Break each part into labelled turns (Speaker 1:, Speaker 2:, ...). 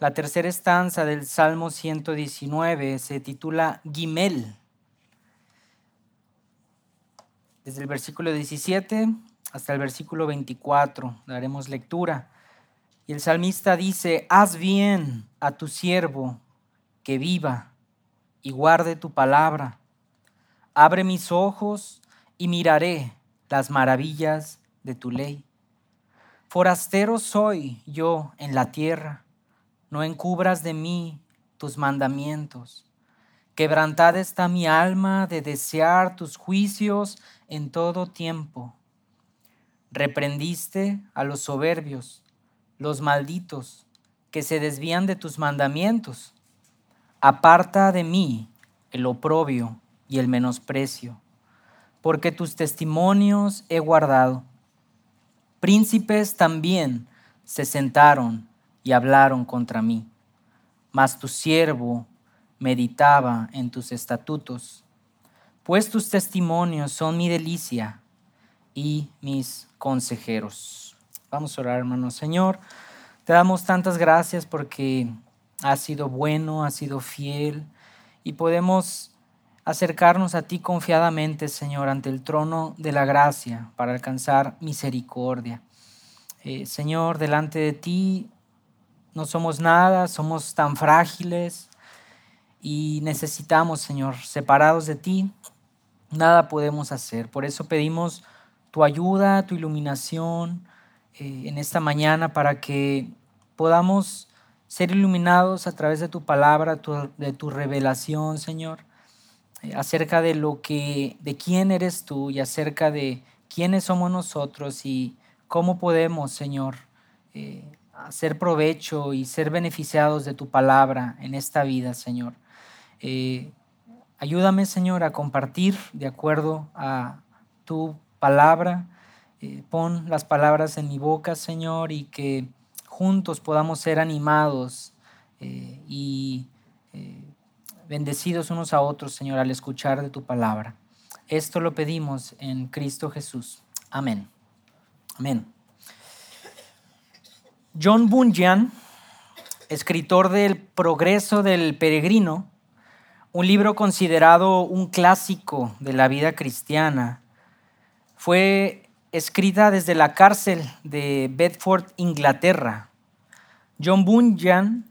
Speaker 1: La tercera estanza del Salmo 119 se titula Gimel. Desde el versículo 17 hasta el versículo 24 daremos lectura. Y el salmista dice, haz bien a tu siervo que viva y guarde tu palabra. Abre mis ojos y miraré las maravillas de tu ley. Forastero soy yo en la tierra no encubras de mí tus mandamientos. Quebrantada está mi alma de desear tus juicios en todo tiempo. Reprendiste a los soberbios, los malditos, que se desvían de tus mandamientos. Aparta de mí el oprobio y el menosprecio, porque tus testimonios he guardado. Príncipes también se sentaron y hablaron contra mí. Mas tu siervo meditaba en tus estatutos, pues tus testimonios son mi delicia y mis consejeros. Vamos a orar, hermano Señor. Te damos tantas gracias porque has sido bueno, has sido fiel y podemos acercarnos a ti confiadamente, Señor, ante el trono de la gracia para alcanzar misericordia. Eh, Señor, delante de ti no somos nada, somos tan frágiles y necesitamos, Señor, separados de ti, nada podemos hacer. Por eso pedimos tu ayuda, tu iluminación eh, en esta mañana para que podamos ser iluminados a través de tu palabra, de tu revelación, Señor, eh, acerca de lo que, de quién eres tú y acerca de quiénes somos nosotros y cómo podemos, Señor, eh, hacer provecho y ser beneficiados de tu palabra en esta vida, Señor. Eh, ayúdame, Señor, a compartir de acuerdo a tu palabra. Eh, pon las palabras en mi boca, Señor, y que juntos podamos ser animados eh, y bendecidos unos a otros, Señor, al escuchar de tu palabra. Esto lo pedimos en Cristo Jesús. Amén. Amén. John Bunyan, escritor del Progreso del Peregrino, un libro considerado un clásico de la vida cristiana, fue escrita desde la cárcel de Bedford, Inglaterra. John Bunyan,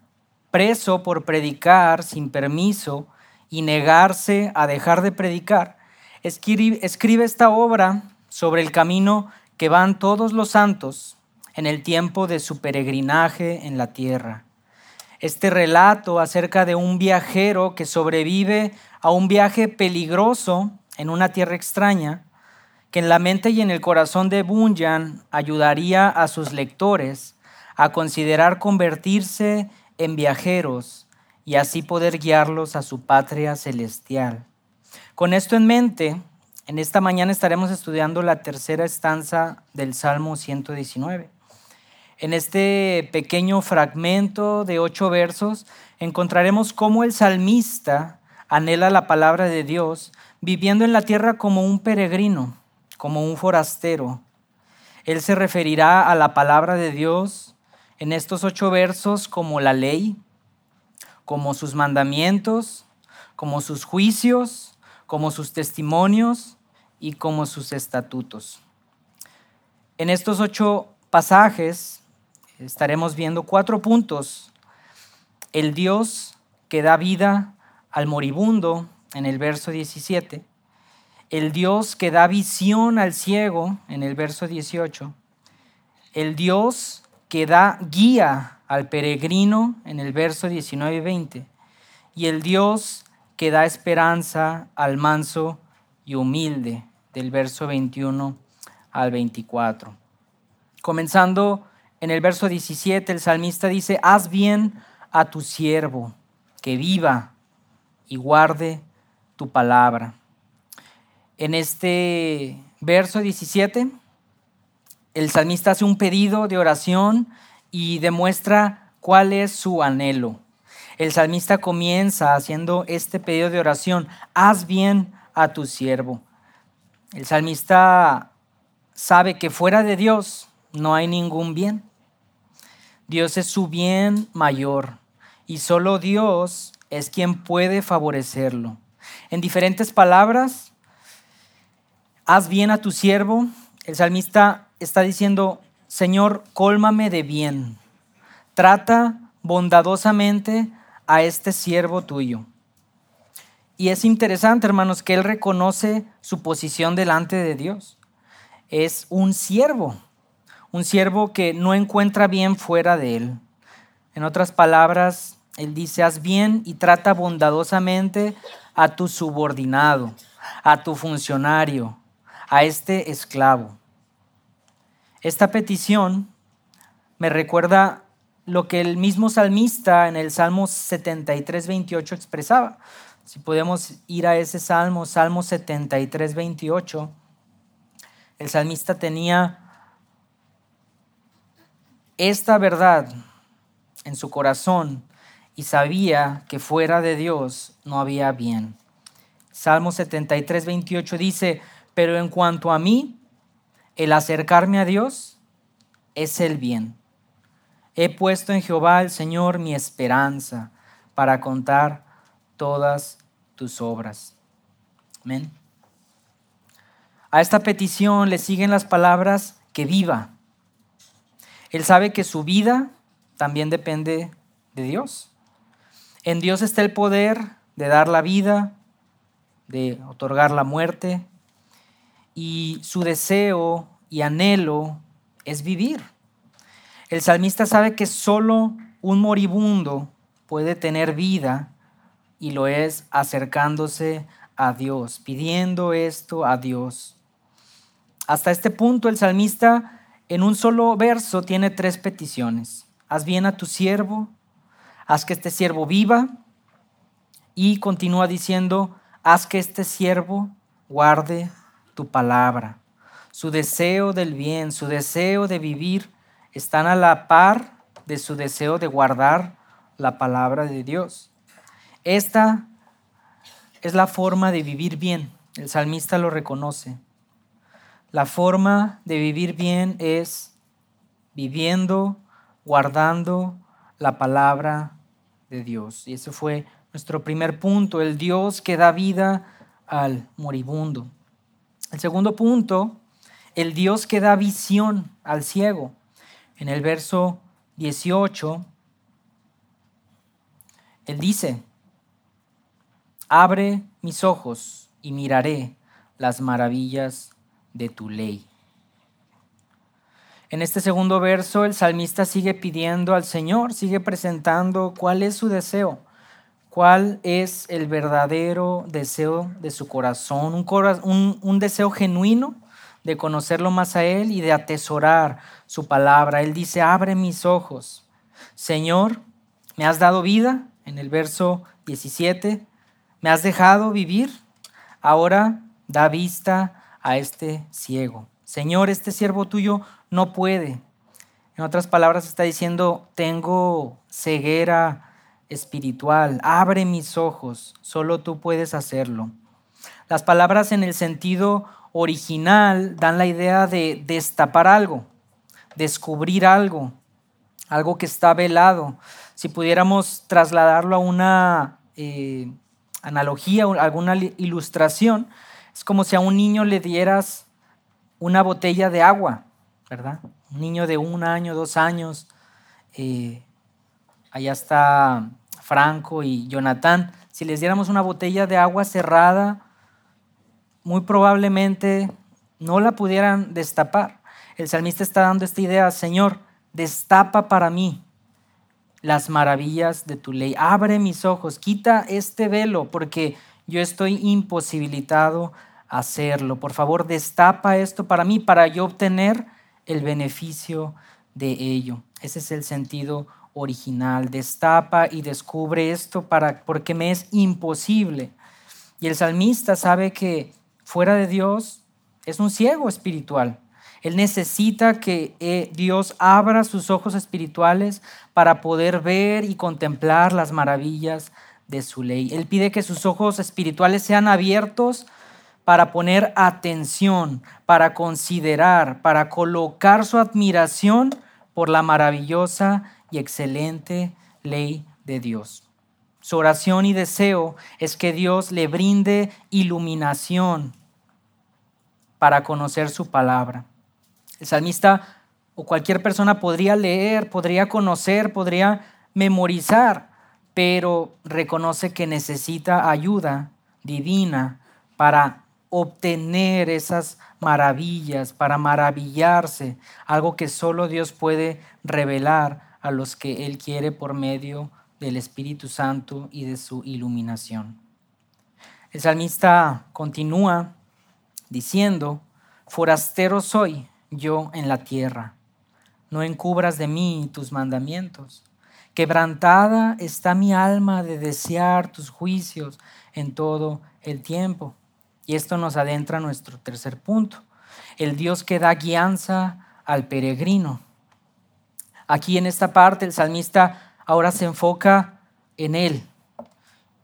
Speaker 1: preso por predicar sin permiso y negarse a dejar de predicar, escribe, esta obra sobre el camino que van todos los santos en el tiempo de su peregrinaje en la tierra. Este relato acerca de un viajero que sobrevive a un viaje peligroso en una tierra extraña, que en la mente y en el corazón de Bunyan ayudaría a sus lectores a considerar convertirse en viajeros y así poder guiarlos a su patria celestial. Con esto en mente, en esta mañana estaremos estudiando la tercera estanza del Salmo 119. En este pequeño fragmento de ocho versos encontraremos cómo el salmista anhela la palabra de Dios, viviendo en la tierra como un peregrino, como un forastero. Él se referirá a la palabra de Dios en estos ocho versos como la ley, como sus mandamientos, como sus juicios, como sus testimonios y como sus estatutos. En estos ocho pasajes estaremos viendo cuatro puntos. El Dios que da vida al moribundo en el verso 17. El Dios que da visión al ciego en el verso 18. El Dios que da guía al peregrino en el verso 19 y 20. Y el Dios que da esperanza al manso y humilde del verso 21 al 24. Comenzando en el verso 17 el salmista dice, haz bien a tu siervo, que viva y guarde tu palabra. En este verso 17, el salmista hace un pedido de oración y demuestra cuál es su anhelo. El salmista comienza haciendo este pedido de oración, haz bien a tu siervo. El salmista sabe que fuera de Dios no hay ningún bien. Dios es su bien mayor. y solo Dios es quien puede favorecerlo. En diferentes palabras, haz bien a tu siervo. El salmista está diciendo, Señor, cólmame de bien. Trata bondadosamente a este siervo tuyo. Y es interesante, hermanos, que él reconoce su posición delante de Dios. Es un siervo, un siervo que no encuentra bien fuera de él. En otras palabras, él dice, haz bien y trata bondadosamente a tu subordinado, a tu funcionario, a este esclavo. Esta petición me recuerda lo que el mismo salmista en el Salmo 73, 28 expresaba. Si podemos ir a ese Salmo, Salmo 73, 28, el salmista tenía esta verdad en su corazón y sabía que fuera de Dios no había bien. Salmo 73, 28 dice, pero en cuanto a mí, el acercarme a Dios es el bien. He puesto en Jehová el Señor mi esperanza para contar todas tus obras. Amén. A esta petición le siguen las palabras que viva. Él sabe que su vida también depende de Dios. En Dios está el poder de dar la vida, de otorgar la muerte, y su deseo y anhelo es vivir. El salmista sabe que solo un moribundo puede tener vida y lo es acercándose a Dios, pidiendo esto a Dios. Hasta este punto el salmista en un solo verso tiene tres peticiones. Haz bien a tu siervo, haz que este siervo viva y continúa diciendo, haz que este siervo guarde tu palabra. Su deseo del bien, su deseo de vivir están a la par de su deseo de guardar la palabra de Dios. Esta es la forma de vivir bien. El salmista lo reconoce. La forma de vivir bien es viviendo, guardando la palabra de Dios. Y ese fue nuestro primer punto, el Dios que da vida al moribundo. El segundo punto, el Dios que da visión al ciego. En el verso 18, Él dice, abre mis ojos y miraré las maravillas de tu ley. En este segundo verso el salmista sigue pidiendo al Señor, sigue presentando cuál es su deseo, cuál es el verdadero deseo de su corazón, un, deseo genuino de conocerlo más a Él y de atesorar su palabra. Él dice, abre mis ojos. Señor, me has dado vida, en el verso 17, me has dejado vivir, ahora da vista a este ciego. Señor, este siervo tuyo no puede. En otras palabras está diciendo, tengo ceguera espiritual, abre mis ojos, solo tú puedes hacerlo. Las palabras en el sentido original dan la idea de destapar algo, descubrir algo, algo que está velado. Si pudiéramos trasladarlo a una eh, analogía alguna ilustración, es como si a un niño le dieras una botella de agua, ¿verdad? Un niño de un año, dos años. Eh, allá está Franco y Jonathan. Si les diéramos una botella de agua cerrada, muy probablemente no la pudieran destapar. El salmista está dando esta idea, Señor, destapa para mí las maravillas de tu ley. Abre mis ojos, quita este velo porque yo estoy imposibilitado hacerlo. Por favor, destapa esto para mí, para yo obtener el beneficio de ello. Ese es el sentido original. Destapa y descubre esto para, porque me es imposible. Y el salmista sabe que fuera de Dios es un ciego espiritual. Él necesita que eh, Dios abra sus ojos espirituales para poder ver y contemplar las maravillas de su ley. Él pide que sus ojos espirituales sean abiertos para poner atención, para considerar, para colocar su admiración por la maravillosa y excelente ley de Dios. Su oración y deseo es que Dios le brinde iluminación para conocer su palabra. El salmista o cualquier persona podría leer, podría conocer, podría memorizar, pero reconoce que necesita ayuda divina para obtener esas maravillas, para maravillarse, algo que solo Dios puede revelar a los que Él quiere por medio del Espíritu Santo y de su iluminación. El salmista continúa diciendo, forastero soy yo en la tierra, no encubras de mí tus mandamientos. Quebrantada está mi alma de desear tus juicios en todo el tiempo. Y esto nos adentra a nuestro tercer punto, el Dios que da guianza al peregrino. Aquí en esta parte el salmista ahora se enfoca en él.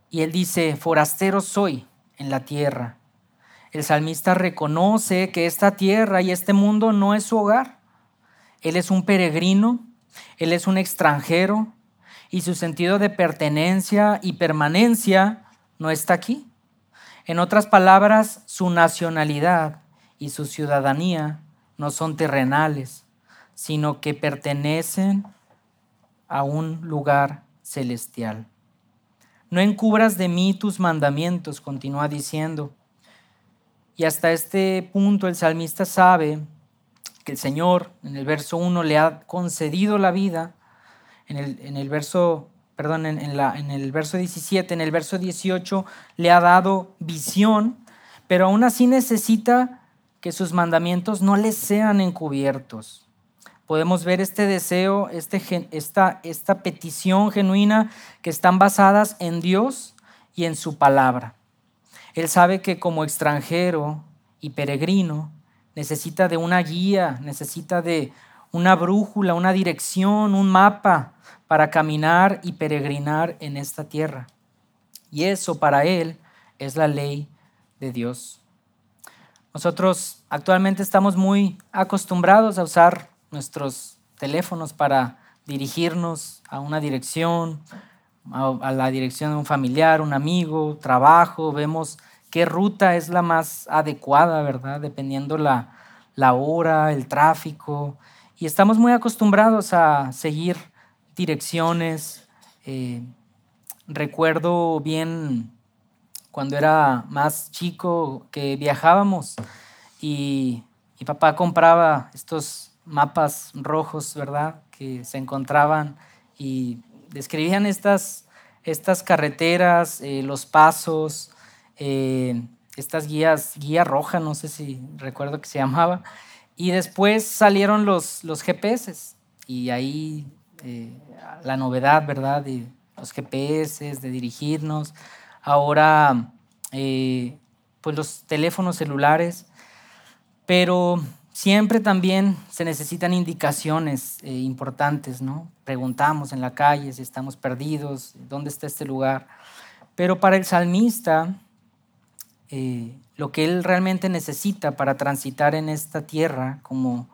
Speaker 1: Y él dice, forastero soy en la tierra. El salmista reconoce que esta tierra y este mundo no es su hogar. Él es un peregrino, él es un extranjero y su sentido de pertenencia y permanencia no está aquí. En otras palabras, su nacionalidad y su ciudadanía no son terrenales, sino que pertenecen a un lugar celestial. No encubras de mí tus mandamientos, continúa diciendo. Y hasta este punto el salmista sabe que el Señor en el verso 1 le ha concedido la vida, en el, en el verso perdón, en, el verso 17, en el verso 18 le ha dado visión, pero aún así necesita que sus mandamientos no le sean encubiertos podemos ver este deseo, este, esta, esta petición genuina que están basadas en Dios y en su palabra. Él sabe que como extranjero y peregrino necesita de una guía, necesita de una brújula, una dirección, un mapa para caminar y peregrinar en esta tierra. Y eso para él es la ley de Dios. Nosotros actualmente estamos muy acostumbrados a usar nuestros teléfonos para dirigirnos a una dirección, a, la dirección de un familiar, un amigo, trabajo, vemos qué ruta es la más adecuada, ¿verdad? Dependiendo la, hora, el tráfico. Y estamos muy acostumbrados a seguir direcciones. Eh, recuerdo bien cuando era más chico que viajábamos y mi papá compraba estos mapas rojos, ¿verdad? Que se encontraban y describían estas, estas carreteras, eh, los pasos, eh, estas guías, guía roja, no sé si recuerdo que se llamaba. Y después salieron los, los GPS y ahí eh, la novedad, ¿verdad? De los GPS, de dirigirnos. Ahora, pues los teléfonos celulares. Pero Siempre también se necesitan indicaciones eh, importantes, ¿no? Preguntamos en la calle si estamos perdidos, dónde está este lugar. Pero para el salmista, eh, lo que él realmente necesita para transitar en esta tierra como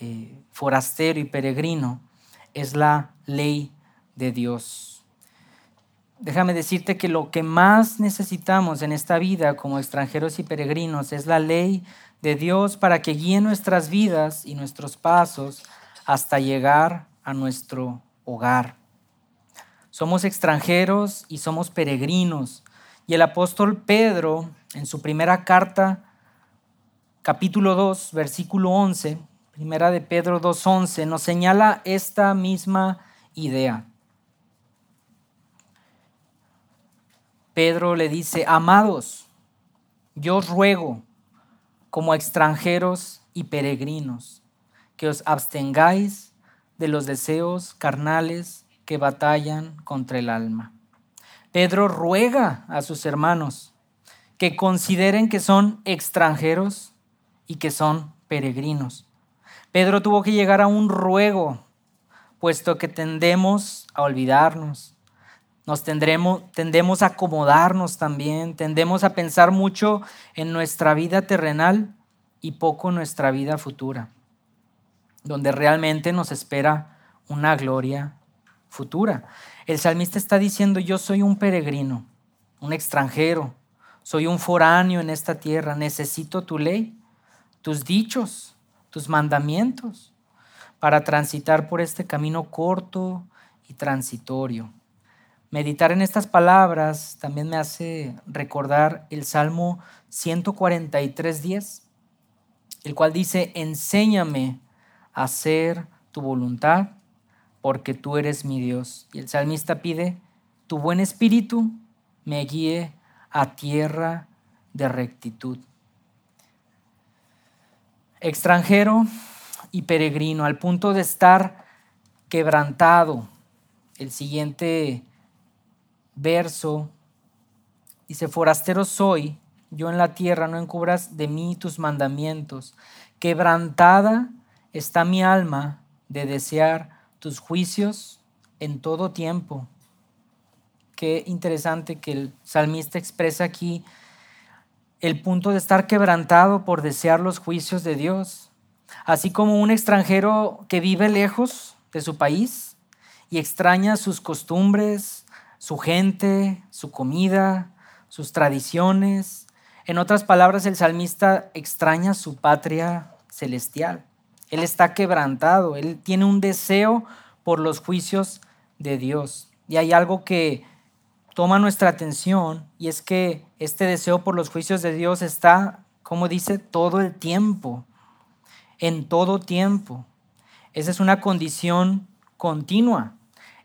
Speaker 1: eh, forastero y peregrino es la ley de Dios. Déjame decirte que lo que más necesitamos en esta vida como extranjeros y peregrinos es la ley de Dios para que guíe nuestras vidas y nuestros pasos hasta llegar a nuestro hogar. Somos extranjeros y somos peregrinos. Y el apóstol Pedro, en su primera carta, capítulo 2, versículo 11, primera de Pedro 2.11, nos señala esta misma idea. Pedro le dice, amados, yo ruego como extranjeros y peregrinos, que os abstengáis de los deseos carnales que batallan contra el alma. Pedro ruega a sus hermanos que consideren que son extranjeros y que son peregrinos. Pedro tuvo que llegar a un ruego, puesto que tendemos a olvidarnos, nos tendremos, tendemos a acomodarnos también, tendemos a pensar mucho en nuestra vida terrenal y poco en nuestra vida futura, donde realmente nos espera una gloria futura. El salmista está diciendo, yo soy un peregrino, un extranjero, soy un foráneo en esta tierra, necesito tu ley, tus dichos, tus mandamientos, para transitar por este camino corto y transitorio. Meditar en estas palabras también me hace recordar el Salmo 143.10, el cual dice, enséñame a hacer tu voluntad, porque tú eres mi Dios. Y el salmista pide, tu buen espíritu me guíe a tierra de rectitud. Extranjero y peregrino, al punto de estar quebrantado. El siguiente verso dice, forastero soy, yo en la tierra, no encubras de mí tus mandamientos. Quebrantada está mi alma de desear tus juicios en todo tiempo. Qué interesante que el salmista expresa aquí el punto de estar quebrantado por desear los juicios de Dios, así como un extranjero que vive lejos de su país y extraña sus costumbres, su gente, su comida, sus tradiciones. En otras palabras, el salmista extraña su patria celestial. Él está quebrantado, él tiene un deseo por los juicios de Dios. Y hay algo que toma nuestra atención y es que este deseo por los juicios de Dios está, como dice, todo el tiempo, en todo tiempo. Esa es una condición continua.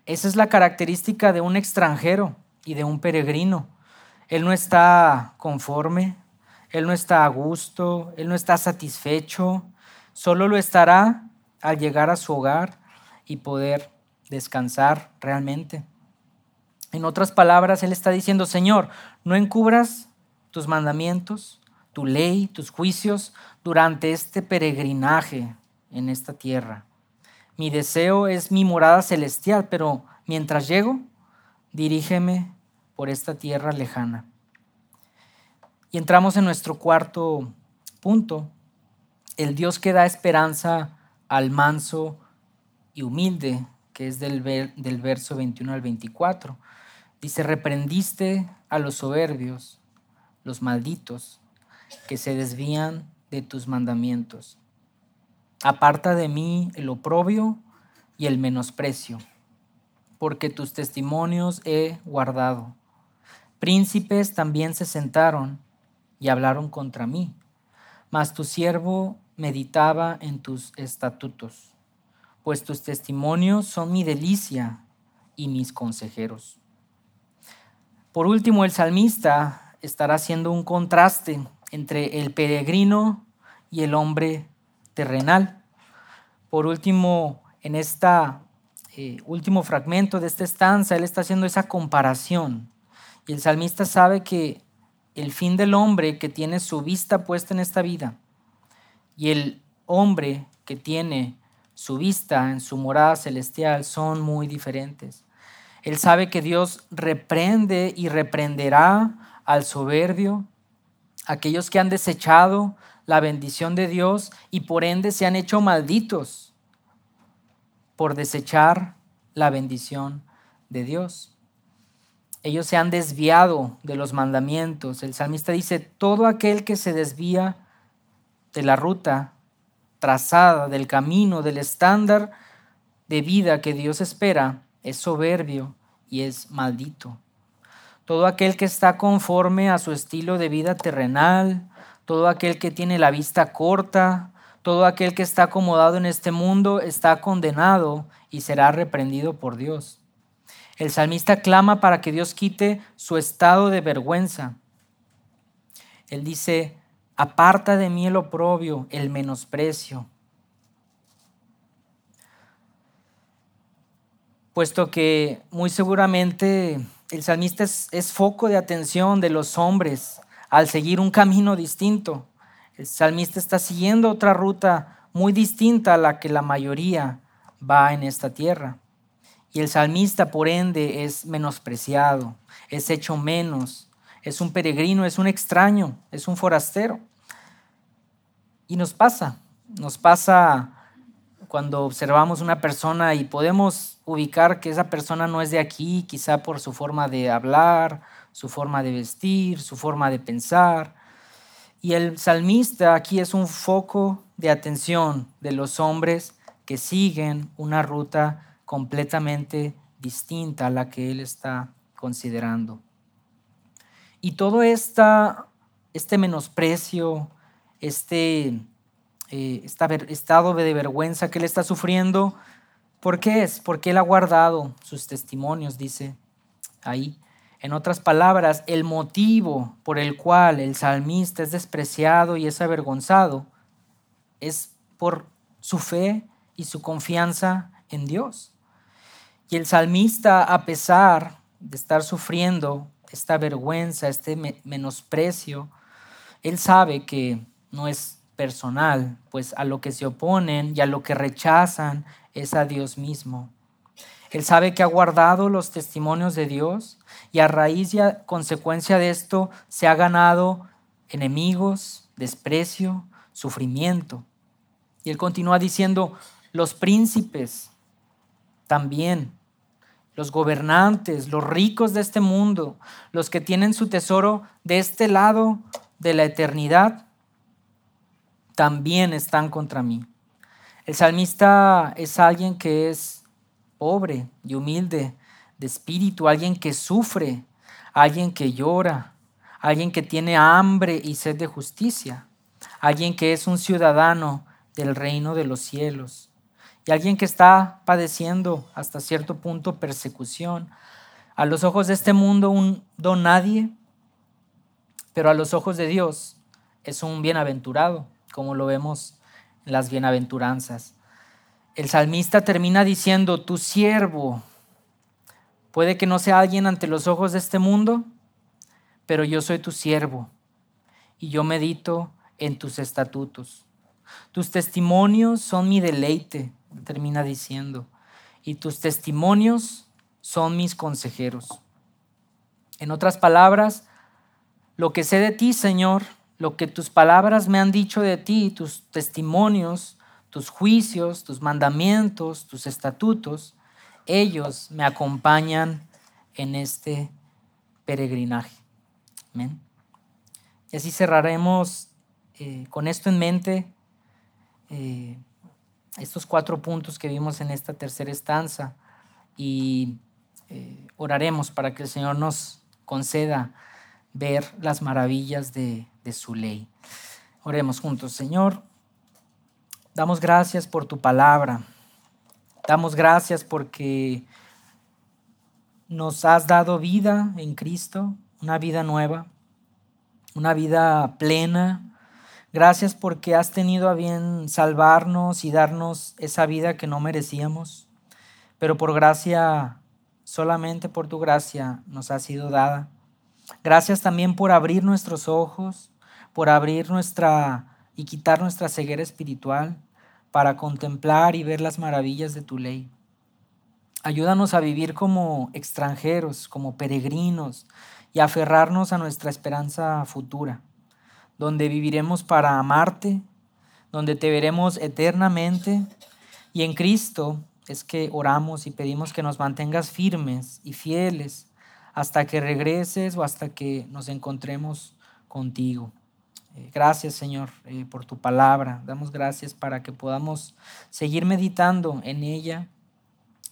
Speaker 1: Esa es la característica de un extranjero y de un peregrino. Él no está conforme, él no está a gusto, él no está satisfecho, Solo lo estará al llegar a su hogar y poder descansar realmente. En otras palabras, Él está diciendo, Señor, no encubras tus mandamientos, tu ley, tus juicios durante este peregrinaje en esta tierra. Mi deseo es mi morada celestial, pero mientras llego, dirígeme por esta tierra lejana. Y entramos en nuestro cuarto punto, el Dios que da esperanza al manso y humilde, que es del, del verso 21 al 24. Dice, reprendiste a los soberbios, los malditos, que se desvían de tus mandamientos. Aparta de mí el oprobio y el menosprecio, porque tus testimonios he guardado. Príncipes también se sentaron y hablaron contra mí, mas tu siervo meditaba en tus estatutos, pues tus testimonios son mi delicia y mis consejeros. Por último, el salmista estará haciendo un contraste entre el peregrino y el hombre terrenal. Por último, en este último fragmento de esta estanza, él está haciendo esa comparación. Y el salmista sabe que el fin del hombre que tiene su vista puesta en esta vida y el hombre que tiene su vista en su morada celestial son muy diferentes. Él sabe que Dios reprende y reprenderá al soberbio, aquellos que han desechado la bendición de Dios y por ende se han hecho malditos por desechar la bendición de Dios. Ellos se han desviado de los mandamientos. El salmista dice, todo aquel que se desvía de la ruta trazada, del camino, del estándar de vida que Dios espera, es soberbio y es maldito. Todo aquel que está conforme a su estilo de vida terrenal, todo aquel que tiene la vista corta, todo aquel que está acomodado en este mundo está condenado y será reprendido por Dios. El salmista clama para que Dios quite su estado de vergüenza. Él dice, Aparta de mí el oprobio, el menosprecio. Puesto que muy seguramente el salmista es, foco de atención de los hombres al seguir un camino distinto. El salmista está siguiendo otra ruta muy distinta a la que la mayoría va en esta tierra. Y el salmista, por ende, es menospreciado, es hecho menos, es un peregrino, es un extraño, es un forastero. Y nos pasa, nos pasa cuando observamos una persona y podemos ubicar que esa persona no es de aquí, quizá por su forma de hablar, su forma de vestir, su forma de pensar. Y el salmista aquí es un foco de atención de los hombres que siguen una ruta completamente distinta a la que él está considerando. Y todo este menosprecio, este eh, estado de vergüenza que él está sufriendo, ¿por qué es? Porque él ha guardado sus testimonios, dice ahí. En otras palabras, el motivo por el cual el salmista es despreciado y es avergonzado es por su fe y su confianza en Dios. Y el salmista, a pesar de estar sufriendo esta vergüenza, este menosprecio, él sabe que no es personal, pues a lo que se oponen y a lo que rechazan es a Dios mismo. Él sabe que ha guardado los testimonios de Dios y a raíz y a consecuencia de esto se ha ganado enemigos, desprecio, sufrimiento. Y él continúa diciendo, los príncipes también, los gobernantes, los ricos de este mundo, los que tienen su tesoro de este lado de la eternidad, también están contra mí. El salmista es alguien que es pobre y humilde de espíritu, alguien que sufre, alguien que llora, alguien que tiene hambre y sed de justicia, alguien que es un ciudadano del reino de los cielos y alguien que está padeciendo hasta cierto punto persecución. A los ojos de este mundo un don nadie, pero a los ojos de Dios es un bienaventurado como lo vemos en las bienaventuranzas. El salmista termina diciendo, tu siervo, puede que no sea alguien ante los ojos de este mundo, pero yo soy tu siervo y yo medito en tus estatutos. Tus testimonios son mi deleite, termina diciendo, y tus testimonios son mis consejeros. En otras palabras, lo que sé de ti, Señor, lo que tus palabras me han dicho de ti, tus testimonios, tus juicios, tus mandamientos, tus estatutos, ellos me acompañan en este peregrinaje. Amén. Y así cerraremos eh, con esto en mente eh, estos cuatro puntos que vimos en esta tercera estanza y eh, oraremos para que el Señor nos conceda ver las maravillas de, de su ley. Oremos juntos, Señor. Damos gracias por tu palabra. Damos gracias porque nos has dado vida en Cristo, una vida nueva, una vida plena. Gracias porque has tenido a bien salvarnos y darnos esa vida que no merecíamos, pero por gracia, solamente por tu gracia nos ha sido dada. Gracias también por abrir nuestros ojos, por abrir nuestra y quitar nuestra ceguera espiritual para contemplar y ver las maravillas de tu ley. Ayúdanos a vivir como extranjeros, como peregrinos y aferrarnos a nuestra esperanza futura, donde viviremos para amarte, donde te veremos eternamente y en Cristo es que oramos y pedimos que nos mantengas firmes y fieles hasta que regreses o hasta que nos encontremos contigo. Eh, gracias Señor eh, por tu palabra. Damos gracias para que podamos seguir meditando en ella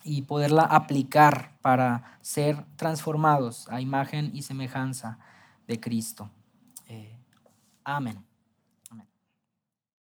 Speaker 1: y poderla aplicar para ser transformados a imagen y semejanza de Cristo. Eh, amén.